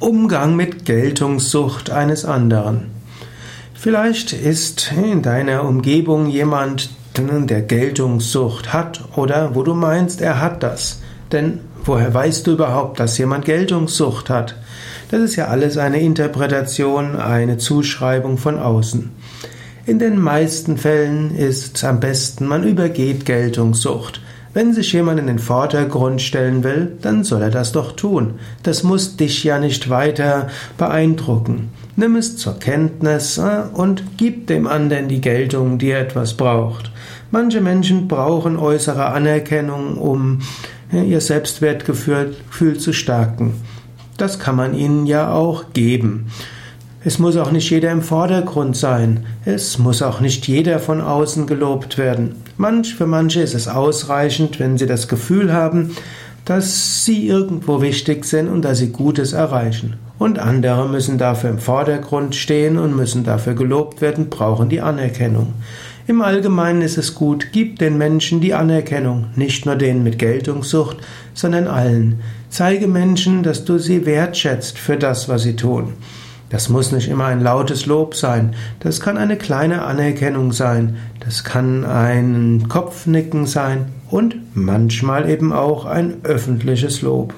Umgang mit Geltungssucht eines anderen. Vielleicht ist in deiner Umgebung jemand, der Geltungssucht hat oder wo du meinst, er hat das. Denn woher weißt du überhaupt, dass jemand Geltungssucht hat? Das ist ja alles eine Interpretation, eine Zuschreibung von außen. In den meisten Fällen ist es am besten, man übergeht Geltungssucht. Wenn sich jemand in den Vordergrund stellen will, dann soll er das doch tun. Das muss dich ja nicht weiter beeindrucken. Nimm es zur Kenntnis äh, und gib dem anderen die Geltung, die er etwas braucht. Manche Menschen brauchen äußere Anerkennung, um äh, ihr Selbstwertgefühl zu stärken. Das kann man ihnen ja auch geben. Es muss auch nicht jeder im Vordergrund sein. Es muss auch nicht jeder von außen gelobt werden. Manch, für manche ist es ausreichend, wenn sie das Gefühl haben, dass sie irgendwo wichtig sind und dass sie Gutes erreichen. Und andere müssen dafür im Vordergrund stehen und müssen dafür gelobt werden, brauchen die Anerkennung. Im Allgemeinen ist es gut, gib den Menschen die Anerkennung, nicht nur denen mit Geltungssucht, sondern allen. Zeige Menschen, dass du sie wertschätzt für das, was sie tun. Das muss nicht immer ein lautes Lob sein. Das kann eine kleine Anerkennung sein. Das kann ein Kopfnicken sein und manchmal eben auch ein öffentliches Lob.